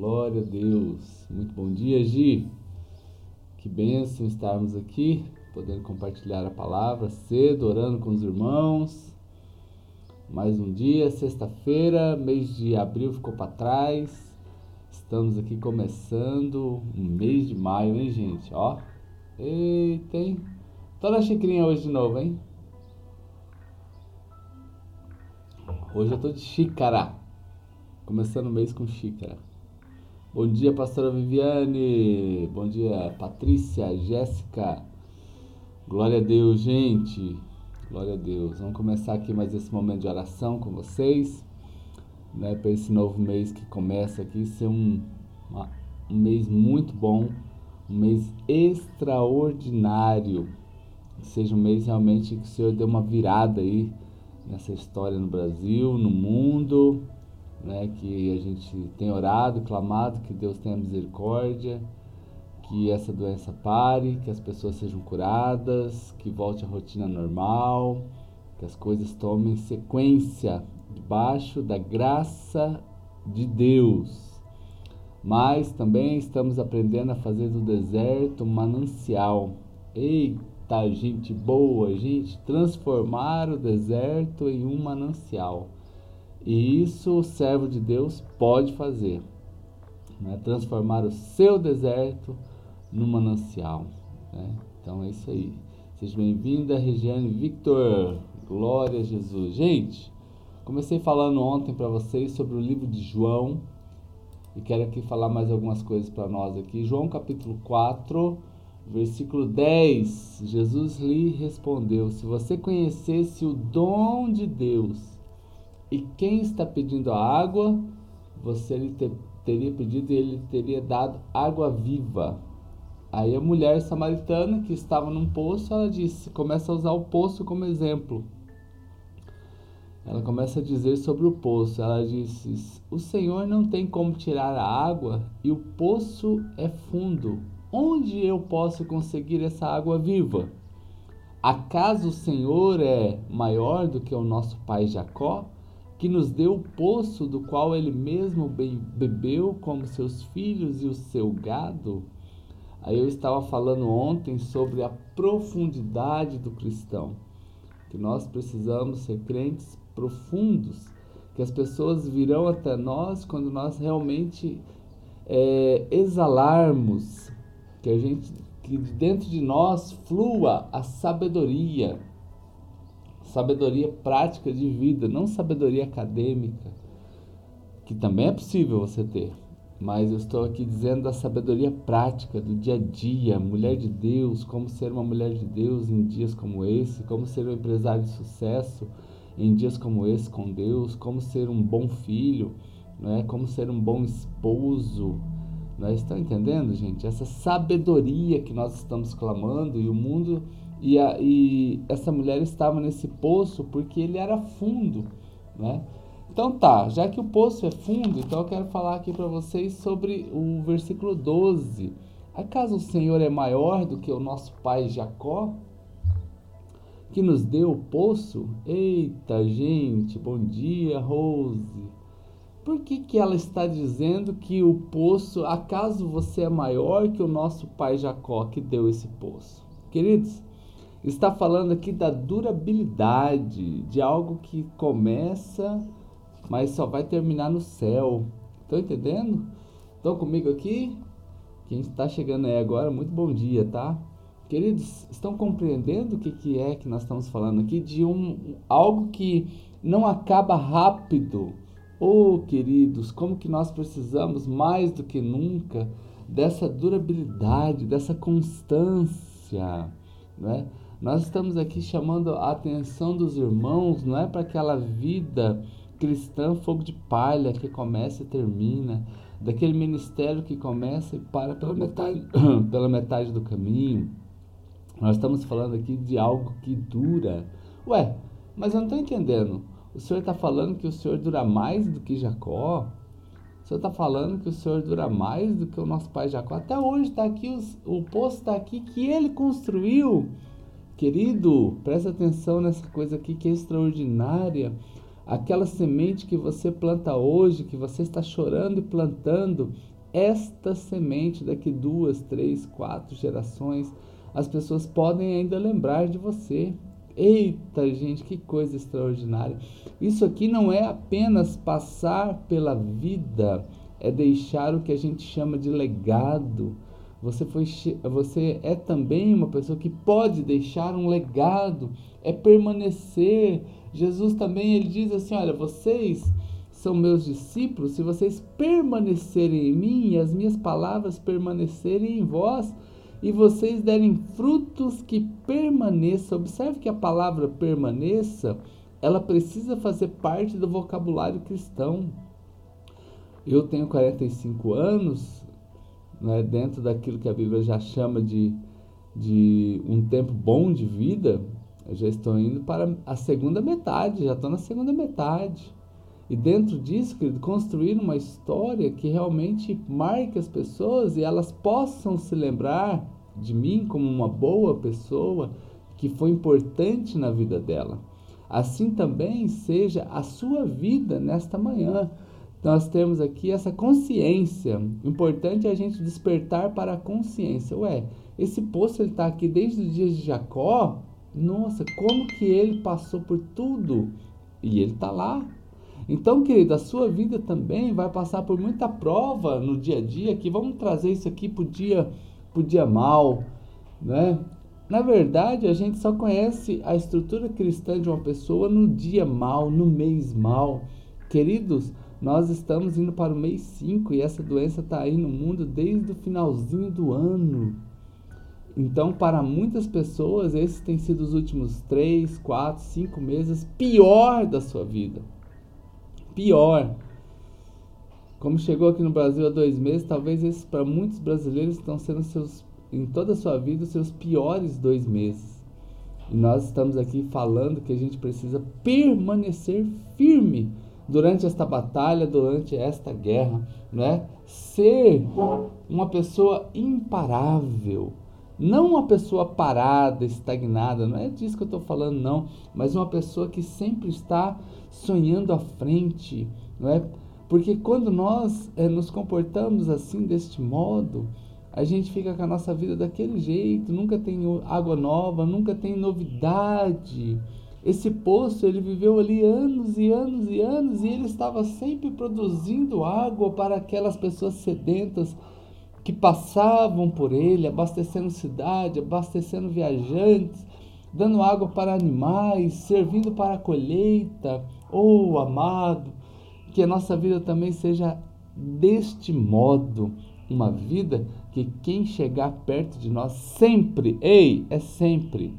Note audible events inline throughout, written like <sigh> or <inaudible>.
Glória a Deus. Muito bom dia, Gi. Que bênção estarmos aqui, podendo compartilhar a palavra cedo, orando com os irmãos. Mais um dia, sexta-feira, mês de abril ficou para trás. Estamos aqui começando o mês de maio, hein, gente? Ó. Eita, hein? Tô na xicrinha hoje de novo, hein? Hoje eu tô de xícara. Começando o mês com xícara. Bom dia, pastora Viviane. Bom dia, Patrícia, Jéssica. Glória a Deus, gente. Glória a Deus. Vamos começar aqui mais esse momento de oração com vocês, né, para esse novo mês que começa aqui ser um, uma, um mês muito bom, um mês extraordinário. Que seja um mês realmente que o Senhor dê uma virada aí nessa história no Brasil, no mundo né, que a gente tem orado, clamado que Deus tenha misericórdia, que essa doença pare, que as pessoas sejam curadas, que volte à rotina normal, que as coisas tomem sequência debaixo da graça de Deus. Mas também estamos aprendendo a fazer do deserto um manancial. Eita, gente boa, gente, transformar o deserto em um manancial. E isso o servo de Deus pode fazer. Né? Transformar o seu deserto num manancial. Né? Então é isso aí. Seja bem-vinda, Regiane Victor. Glória a Jesus. Gente, comecei falando ontem para vocês sobre o livro de João. E quero aqui falar mais algumas coisas para nós aqui. João capítulo 4, versículo 10. Jesus lhe respondeu: Se você conhecesse o dom de Deus e quem está pedindo a água, você lhe ter, teria pedido e ele teria dado água viva. Aí a mulher samaritana que estava num poço, ela disse, começa a usar o poço como exemplo. Ela começa a dizer sobre o poço. Ela disse: O Senhor não tem como tirar a água e o poço é fundo. Onde eu posso conseguir essa água viva? Acaso o Senhor é maior do que o nosso pai Jacó? Que nos deu o poço do qual ele mesmo bebeu, como seus filhos e o seu gado. Aí eu estava falando ontem sobre a profundidade do cristão, que nós precisamos ser crentes profundos, que as pessoas virão até nós quando nós realmente é, exalarmos, que a gente, que dentro de nós flua a sabedoria sabedoria prática de vida, não sabedoria acadêmica, que também é possível você ter. Mas eu estou aqui dizendo da sabedoria prática do dia a dia, mulher de Deus, como ser uma mulher de Deus em dias como esse, como ser um empresário de sucesso em dias como esse com Deus, como ser um bom filho, né? como ser um bom esposo. Né? Estão entendendo, gente? Essa sabedoria que nós estamos clamando e o mundo e, a, e essa mulher estava nesse poço porque ele era fundo, né? Então tá, já que o poço é fundo, então eu quero falar aqui para vocês sobre o versículo 12. Acaso o Senhor é maior do que o nosso pai Jacó, que nos deu o poço? Eita, gente, bom dia, Rose. Por que, que ela está dizendo que o poço, acaso você é maior que o nosso pai Jacó que deu esse poço? Queridos, está falando aqui da durabilidade, de algo que começa, mas só vai terminar no céu. Estão entendendo? Estão comigo aqui? Quem está chegando aí agora, muito bom dia, tá? Queridos, estão compreendendo o que, que é que nós estamos falando aqui? De um, algo que não acaba rápido. Oh, queridos, como que nós precisamos mais do que nunca dessa durabilidade, dessa constância, né? Nós estamos aqui chamando a atenção dos irmãos, não é para aquela vida cristã fogo de palha que começa e termina, daquele ministério que começa e para pela metade, <coughs> pela metade do caminho. Nós estamos falando aqui de algo que dura. Ué, mas eu não estou entendendo. O senhor está falando que o senhor dura mais do que Jacó? O senhor está falando que o senhor dura mais do que o nosso pai Jacó? Até hoje está aqui, os, o poço está aqui que ele construiu Querido, presta atenção nessa coisa aqui que é extraordinária. aquela semente que você planta hoje, que você está chorando e plantando, esta semente daqui duas, três, quatro gerações, as pessoas podem ainda lembrar de você. Eita, gente, que coisa extraordinária. Isso aqui não é apenas passar pela vida, é deixar o que a gente chama de legado. Você, foi, você é também uma pessoa que pode deixar um legado, é permanecer. Jesus também ele diz assim: olha, vocês são meus discípulos se vocês permanecerem em mim e as minhas palavras permanecerem em vós e vocês derem frutos que permaneçam. Observe que a palavra permaneça, ela precisa fazer parte do vocabulário cristão. Eu tenho 45 anos, né, dentro daquilo que a Bíblia já chama de, de um tempo bom de vida, eu já estou indo para a segunda metade, já estou na segunda metade. E dentro disso, querido, construir uma história que realmente marque as pessoas e elas possam se lembrar de mim como uma boa pessoa que foi importante na vida dela. Assim também seja a sua vida nesta manhã nós temos aqui essa consciência. Importante é a gente despertar para a consciência. Ué, esse poço ele está aqui desde os dias de Jacó. Nossa, como que ele passou por tudo? E ele está lá. Então, querido, a sua vida também vai passar por muita prova no dia a dia. Que vamos trazer isso aqui para o dia, dia mal, né? Na verdade, a gente só conhece a estrutura cristã de uma pessoa no dia mal, no mês mal. Queridos, nós estamos indo para o mês 5 e essa doença está aí no mundo desde o finalzinho do ano. Então, para muitas pessoas, esses têm sido os últimos 3, 4, 5 meses pior da sua vida. Pior. Como chegou aqui no Brasil há dois meses, talvez esses para muitos brasileiros estão sendo seus, em toda a sua vida, os seus piores dois meses. E nós estamos aqui falando que a gente precisa permanecer firme durante esta batalha, durante esta guerra, né? Ser uma pessoa imparável, não uma pessoa parada, estagnada, não é disso que eu estou falando, não, mas uma pessoa que sempre está sonhando à frente, não é? Porque quando nós é, nos comportamos assim, deste modo, a gente fica com a nossa vida daquele jeito, nunca tem água nova, nunca tem novidade. Esse poço ele viveu ali anos e anos e anos e ele estava sempre produzindo água para aquelas pessoas sedentas que passavam por ele, abastecendo cidade, abastecendo viajantes, dando água para animais, servindo para a colheita. Oh, amado, que a nossa vida também seja deste modo, uma vida que quem chegar perto de nós sempre, ei, é sempre,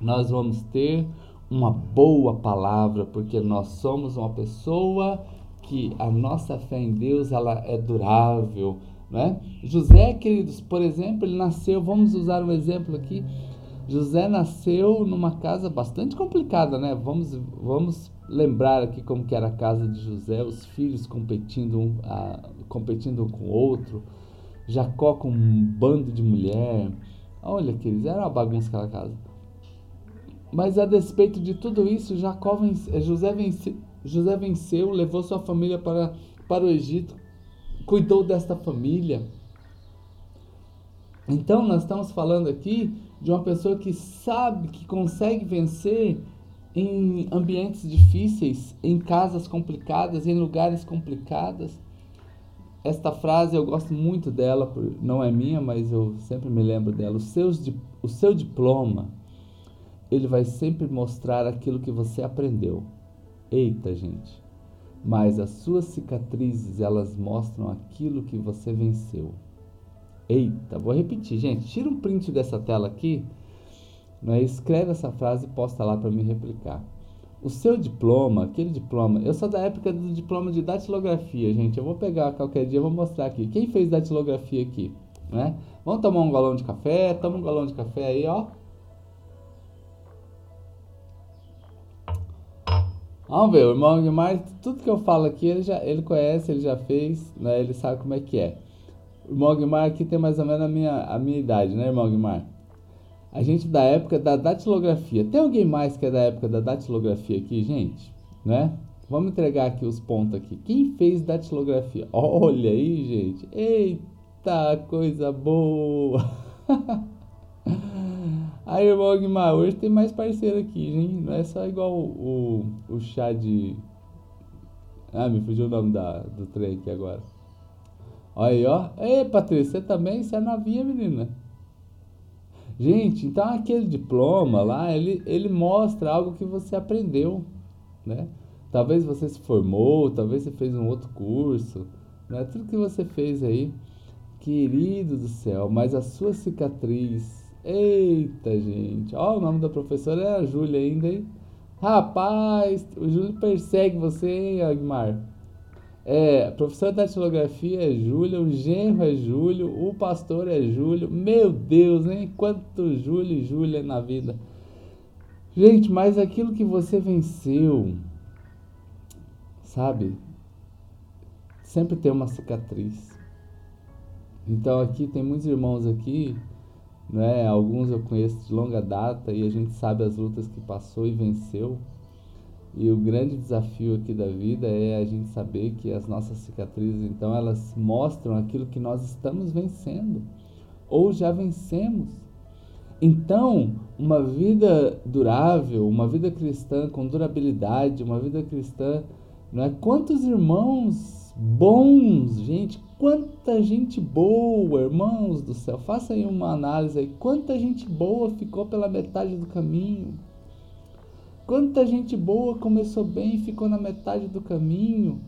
nós vamos ter uma boa palavra, porque nós somos uma pessoa que a nossa fé em Deus ela é durável, né? José, queridos, por exemplo, ele nasceu, vamos usar um exemplo aqui. José nasceu numa casa bastante complicada, né? Vamos, vamos lembrar aqui como que era a casa de José, os filhos competindo um, a, competindo um com o outro, Jacó com um bando de mulher. Olha, queridos, era uma bagunça aquela casa. Mas a despeito de tudo isso, Jacó vence, eh, José, vence, José venceu, levou sua família para, para o Egito, cuidou desta família. Então, nós estamos falando aqui de uma pessoa que sabe, que consegue vencer em ambientes difíceis, em casas complicadas, em lugares complicados. Esta frase eu gosto muito dela, não é minha, mas eu sempre me lembro dela. O, o seu diploma ele vai sempre mostrar aquilo que você aprendeu. Eita, gente. Mas as suas cicatrizes, elas mostram aquilo que você venceu. Eita, vou repetir, gente. Tira um print dessa tela aqui, né? escreve essa frase e posta lá para me replicar. O seu diploma, aquele diploma, eu sou da época do diploma de datilografia, gente. Eu vou pegar qualquer dia, vou mostrar aqui. Quem fez datilografia aqui, né? Vamos tomar um galão de café, toma um galão de café aí, ó. Vamos ver, o irmão Guimar, tudo que eu falo aqui, ele, já, ele conhece, ele já fez, né? Ele sabe como é que é. O irmão Guimar aqui tem mais ou menos a minha, a minha idade, né, irmão Guimar? A gente da época da datilografia. Tem alguém mais que é da época da datilografia aqui, gente? né? Vamos entregar aqui os pontos aqui. Quem fez datilografia? Olha aí, gente. Eita, coisa boa. <laughs> Aí, irmão Guimar, hoje tem mais parceiro aqui, hein? Não é só igual o, o, o chá de... Ah, me fugiu o nome da, do trem aqui agora. Olha aí, ó. Ei, Patrícia, você também? Você é novinha, menina? Gente, então aquele diploma lá, ele, ele mostra algo que você aprendeu, né? Talvez você se formou, talvez você fez um outro curso, né? Tudo que você fez aí, querido do céu, mas a sua cicatriz, eita gente, ó, o nome da professora é a Júlia ainda, hein? Rapaz, o Júlio persegue você, hein, Agmar? É, professor da datilografia é Júlio, o genro é Júlio, o pastor é Júlio. Meu Deus, hein? Quanto Júlio e Júlia na vida. Gente, mas aquilo que você venceu, sabe? Sempre tem uma cicatriz. Então aqui tem muitos irmãos aqui, né? Alguns eu conheço de longa data e a gente sabe as lutas que passou e venceu. E o grande desafio aqui da vida é a gente saber que as nossas cicatrizes, então, elas mostram aquilo que nós estamos vencendo ou já vencemos. Então, uma vida durável, uma vida cristã com durabilidade, uma vida cristã, não é? Quantos irmãos bons, gente, quanta gente boa, irmãos do céu. Faça aí uma análise aí, quanta gente boa ficou pela metade do caminho. Quanta gente boa começou bem e ficou na metade do caminho.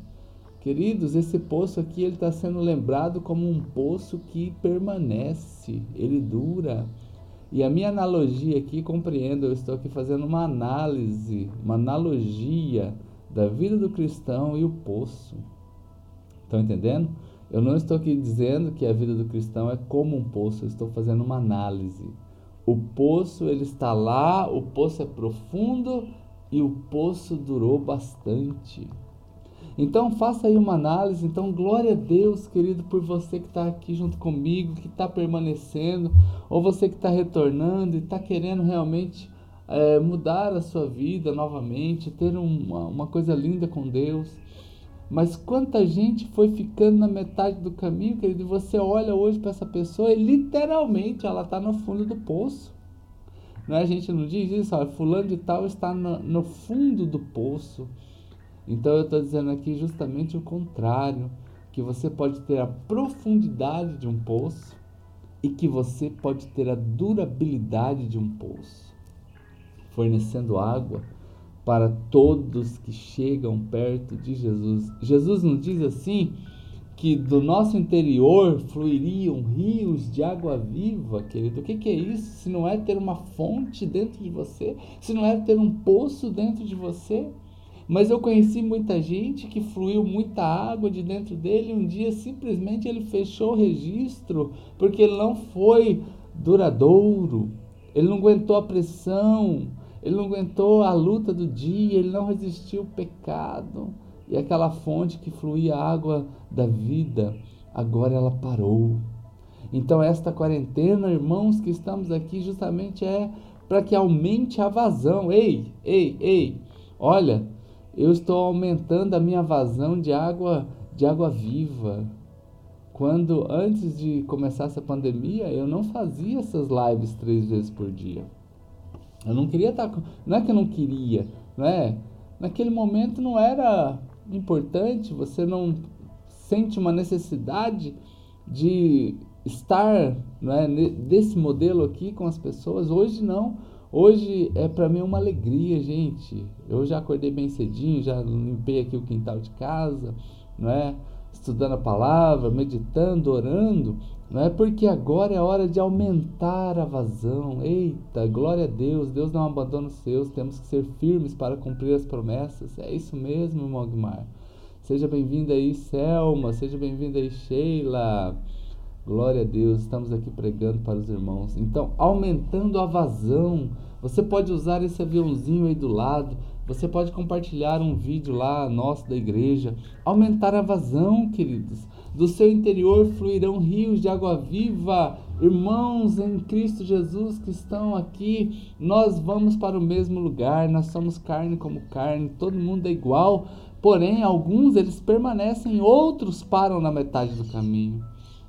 Queridos, esse poço aqui ele está sendo lembrado como um poço que permanece, ele dura. E a minha analogia aqui, compreendo, eu estou aqui fazendo uma análise, uma analogia da vida do cristão e o poço. Estão entendendo? Eu não estou aqui dizendo que a vida do cristão é como um poço, eu estou fazendo uma análise. O poço ele está lá, o poço é profundo e o poço durou bastante. Então faça aí uma análise. Então glória a Deus, querido, por você que está aqui junto comigo, que está permanecendo, ou você que está retornando e está querendo realmente é, mudar a sua vida novamente, ter uma, uma coisa linda com Deus. Mas quanta gente foi ficando na metade do caminho, querido, e você olha hoje para essa pessoa e literalmente ela está no fundo do poço. Não é? A gente não diz isso, ó, fulano de tal está no, no fundo do poço. Então eu estou dizendo aqui justamente o contrário, que você pode ter a profundidade de um poço e que você pode ter a durabilidade de um poço, fornecendo água para todos que chegam perto de Jesus. Jesus nos diz assim que do nosso interior fluiriam rios de água viva, querido. O que, é isso? Se não é ter uma fonte dentro de você, se não é ter um poço dentro de você. Mas eu conheci muita gente que fluiu muita água de dentro dele um dia simplesmente ele fechou o registro porque ele não foi duradouro, ele não aguentou a pressão, ele não aguentou a luta do dia, ele não resistiu ao pecado. E aquela fonte que fluía água da vida, agora ela parou. Então, esta quarentena, irmãos, que estamos aqui justamente é para que aumente a vazão. Ei, ei, ei, olha, eu estou aumentando a minha vazão de água, de água viva. Quando antes de começar essa pandemia, eu não fazia essas lives três vezes por dia. Eu não queria estar. Tá não é que eu não queria, não é? Naquele momento não era importante, você não sente uma necessidade de estar não é, desse modelo aqui com as pessoas. Hoje não. Hoje é para mim uma alegria, gente. Eu já acordei bem cedinho, já limpei aqui o quintal de casa, não é? Estudando a palavra, meditando, orando. Não é porque agora é hora de aumentar a vazão. Eita, glória a Deus. Deus não abandona os seus. Temos que ser firmes para cumprir as promessas. É isso mesmo, irmão. Seja bem-vinda aí, Selma. Seja bem-vinda aí, Sheila. Glória a Deus. Estamos aqui pregando para os irmãos. Então, aumentando a vazão. Você pode usar esse aviãozinho aí do lado. Você pode compartilhar um vídeo lá nosso da igreja. Aumentar a vazão, queridos do seu interior fluirão rios de água viva. irmãos em Cristo Jesus que estão aqui, nós vamos para o mesmo lugar, nós somos carne como carne, todo mundo é igual, porém alguns eles permanecem, outros param na metade do caminho.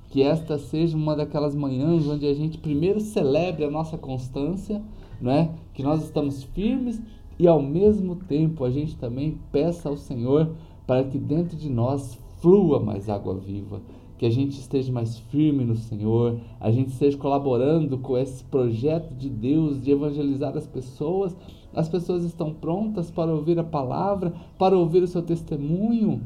Que esta seja uma daquelas manhãs onde a gente primeiro celebre a nossa constância, não é? Que nós estamos firmes e ao mesmo tempo a gente também peça ao Senhor para que dentro de nós flua mais água viva, que a gente esteja mais firme no Senhor, a gente esteja colaborando com esse projeto de Deus de evangelizar as pessoas. As pessoas estão prontas para ouvir a palavra, para ouvir o seu testemunho.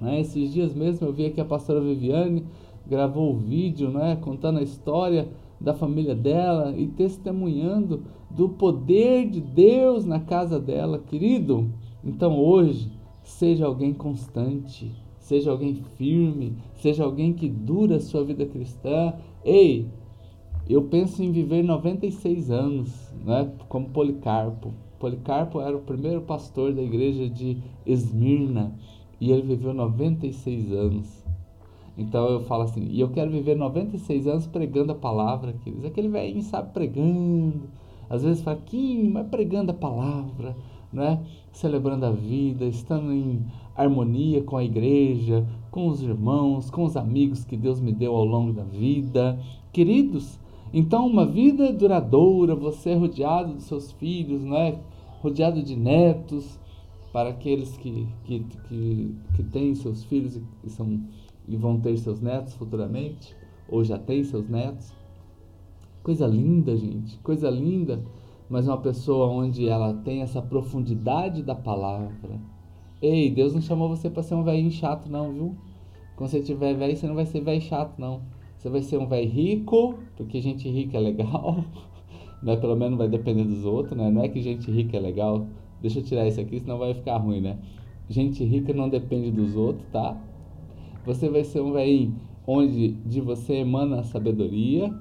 Né? Esses dias mesmo eu vi aqui a pastora Viviane gravou o vídeo, né, contando a história da família dela e testemunhando do poder de Deus na casa dela, querido. Então hoje seja alguém constante, seja alguém firme, seja alguém que dura a sua vida cristã. Ei, eu penso em viver 96 anos, né, como Policarpo. Policarpo era o primeiro pastor da igreja de Esmirna e ele viveu 96 anos. Então eu falo assim, e eu quero viver 96 anos pregando a palavra, queridos. Aquele velhinho sabe pregando, às vezes fraquinho, mas pregando a palavra, né? Celebrando a vida, estando em harmonia com a igreja, com os irmãos, com os amigos que Deus me deu ao longo da vida. Queridos, então uma vida duradoura, você é rodeado dos seus filhos, né? Rodeado de netos, para aqueles que, que, que, que têm seus filhos e são e vão ter seus netos futuramente, ou já tem seus netos. Coisa linda, gente, coisa linda, mas uma pessoa onde ela tem essa profundidade da palavra. Ei, Deus não chamou você para ser um velhinho chato, não, viu? Quando você tiver velho, você não vai ser velho chato, não. Você vai ser um velho rico, porque gente rica é legal, <laughs> né? Pelo menos vai depender dos outros, né? Não é que gente rica é legal. Deixa eu tirar isso aqui, senão vai ficar ruim, né? Gente rica não depende dos outros, tá? Você vai ser um velhinho onde de você emana sabedoria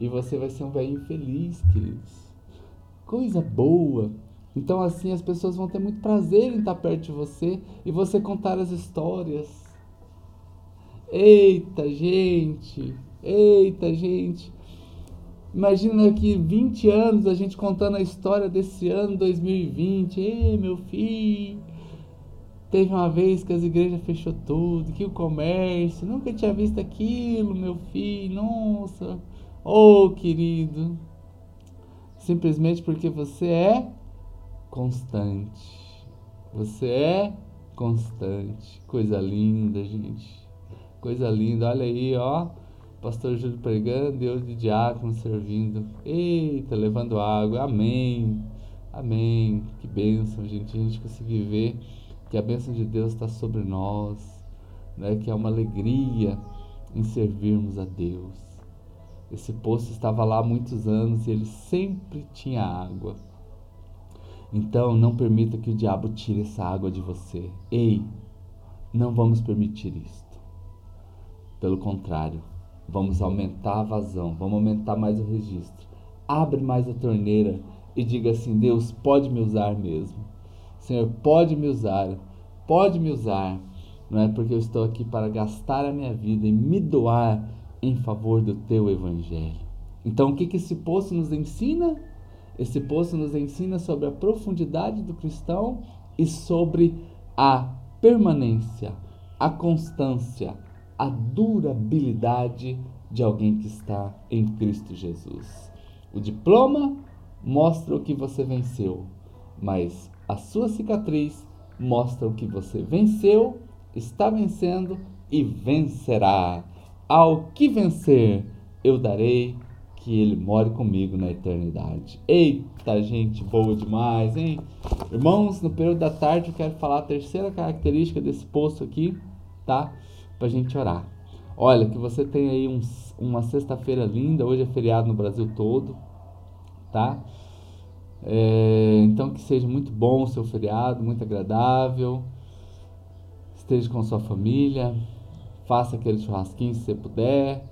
e você vai ser um velhinho feliz, queridos. Coisa boa. Então assim as pessoas vão ter muito prazer em estar perto de você e você contar as histórias. Eita, gente. Eita, gente. Imagina que 20 anos a gente contando a história desse ano 2020. Ei, meu filho, Teve uma vez que as igrejas fechou tudo, que o comércio, nunca tinha visto aquilo, meu filho, nossa. Oh, querido. Simplesmente porque você é constante. Você é constante. Coisa linda, gente. Coisa linda. Olha aí, ó. Pastor Júlio pregando e eu de diácono servindo. Eita, levando água. Amém. Amém. Que bênção, gente. A gente conseguir ver que a bênção de Deus está sobre nós, né? que é uma alegria em servirmos a Deus. Esse poço estava lá há muitos anos e ele sempre tinha água. Então não permita que o diabo tire essa água de você. Ei, não vamos permitir isto. Pelo contrário, vamos aumentar a vazão, vamos aumentar mais o registro. Abre mais a torneira e diga assim: Deus pode me usar mesmo. Senhor, pode me usar, pode me usar, não é porque eu estou aqui para gastar a minha vida e me doar em favor do teu evangelho. Então, o que, que esse poço nos ensina? Esse poço nos ensina sobre a profundidade do cristão e sobre a permanência, a constância, a durabilidade de alguém que está em Cristo Jesus. O diploma mostra o que você venceu, mas a sua cicatriz mostra o que você venceu, está vencendo e vencerá. Ao que vencer, eu darei que ele more comigo na eternidade. Eita, gente boa demais, hein? Irmãos, no período da tarde eu quero falar a terceira característica desse poço aqui, tá? Pra gente orar. Olha, que você tenha aí um, uma sexta-feira linda, hoje é feriado no Brasil todo, tá? É, então que seja muito bom o seu feriado, muito agradável. Esteja com sua família, faça aquele churrasquinho se você puder.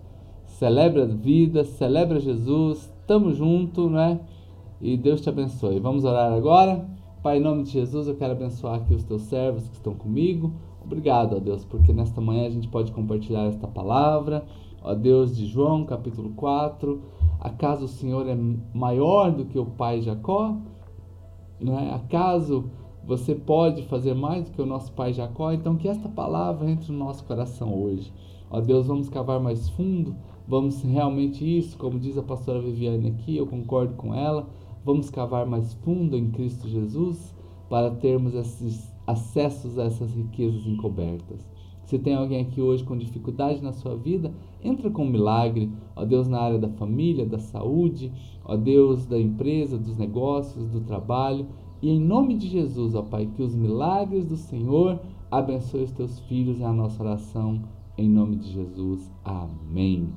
Celebre a vida, celebre Jesus, tamo junto, né? E Deus te abençoe. Vamos orar agora? Pai, em nome de Jesus, eu quero abençoar aqui os teus servos que estão comigo. Obrigado, ó Deus, porque nesta manhã a gente pode compartilhar esta palavra. Ó Deus de João, capítulo 4, acaso o Senhor é maior do que o pai Jacó? Não é? Acaso você pode fazer mais do que o nosso pai Jacó? Então que esta palavra entre no nosso coração hoje. Ó Deus, vamos cavar mais fundo, vamos realmente isso, como diz a pastora Viviane aqui, eu concordo com ela, vamos cavar mais fundo em Cristo Jesus para termos esses acessos a essas riquezas encobertas. Se tem alguém aqui hoje com dificuldade na sua vida, entra com um milagre, ó Deus, na área da família, da saúde, ó Deus, da empresa, dos negócios, do trabalho. E em nome de Jesus, ó Pai, que os milagres do Senhor abençoe os teus filhos, é a nossa oração, em nome de Jesus. Amém.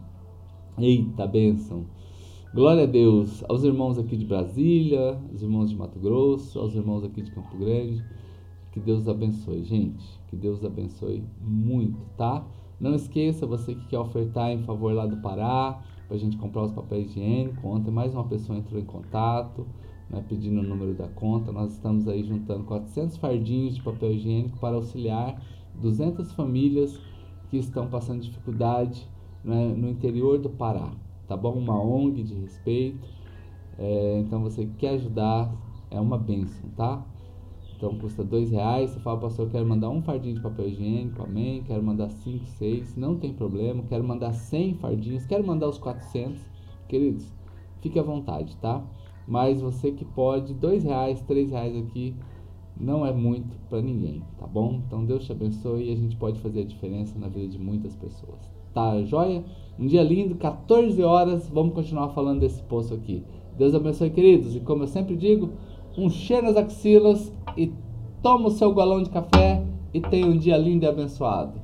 Eita bênção. Glória a Deus aos irmãos aqui de Brasília, aos irmãos de Mato Grosso, aos irmãos aqui de Campo Grande. Que Deus abençoe, gente. Que Deus abençoe muito, tá? Não esqueça, você que quer ofertar em favor lá do Pará, para a gente comprar os papéis higiênicos. Ontem mais uma pessoa entrou em contato, né, pedindo o número da conta. Nós estamos aí juntando 400 fardinhos de papel higiênico para auxiliar 200 famílias que estão passando dificuldade né, no interior do Pará, tá bom? Uma ONG de respeito. É, então você quer ajudar, é uma bênção, tá? Então custa dois reais. Você fala, pastor, eu quero mandar um fardinho de papel higiênico, amém. Quero mandar cinco, seis, não tem problema. Quero mandar cem fardinhos, quero mandar os 400. Queridos, fique à vontade, tá? Mas você que pode, dois reais, três reais aqui, não é muito para ninguém, tá bom? Então Deus te abençoe e a gente pode fazer a diferença na vida de muitas pessoas. Tá joia? Um dia lindo, 14 horas, vamos continuar falando desse poço aqui. Deus abençoe, queridos. E como eu sempre digo, um cheiro nas axilas e toma o seu galão de café e tenha um dia lindo e abençoado.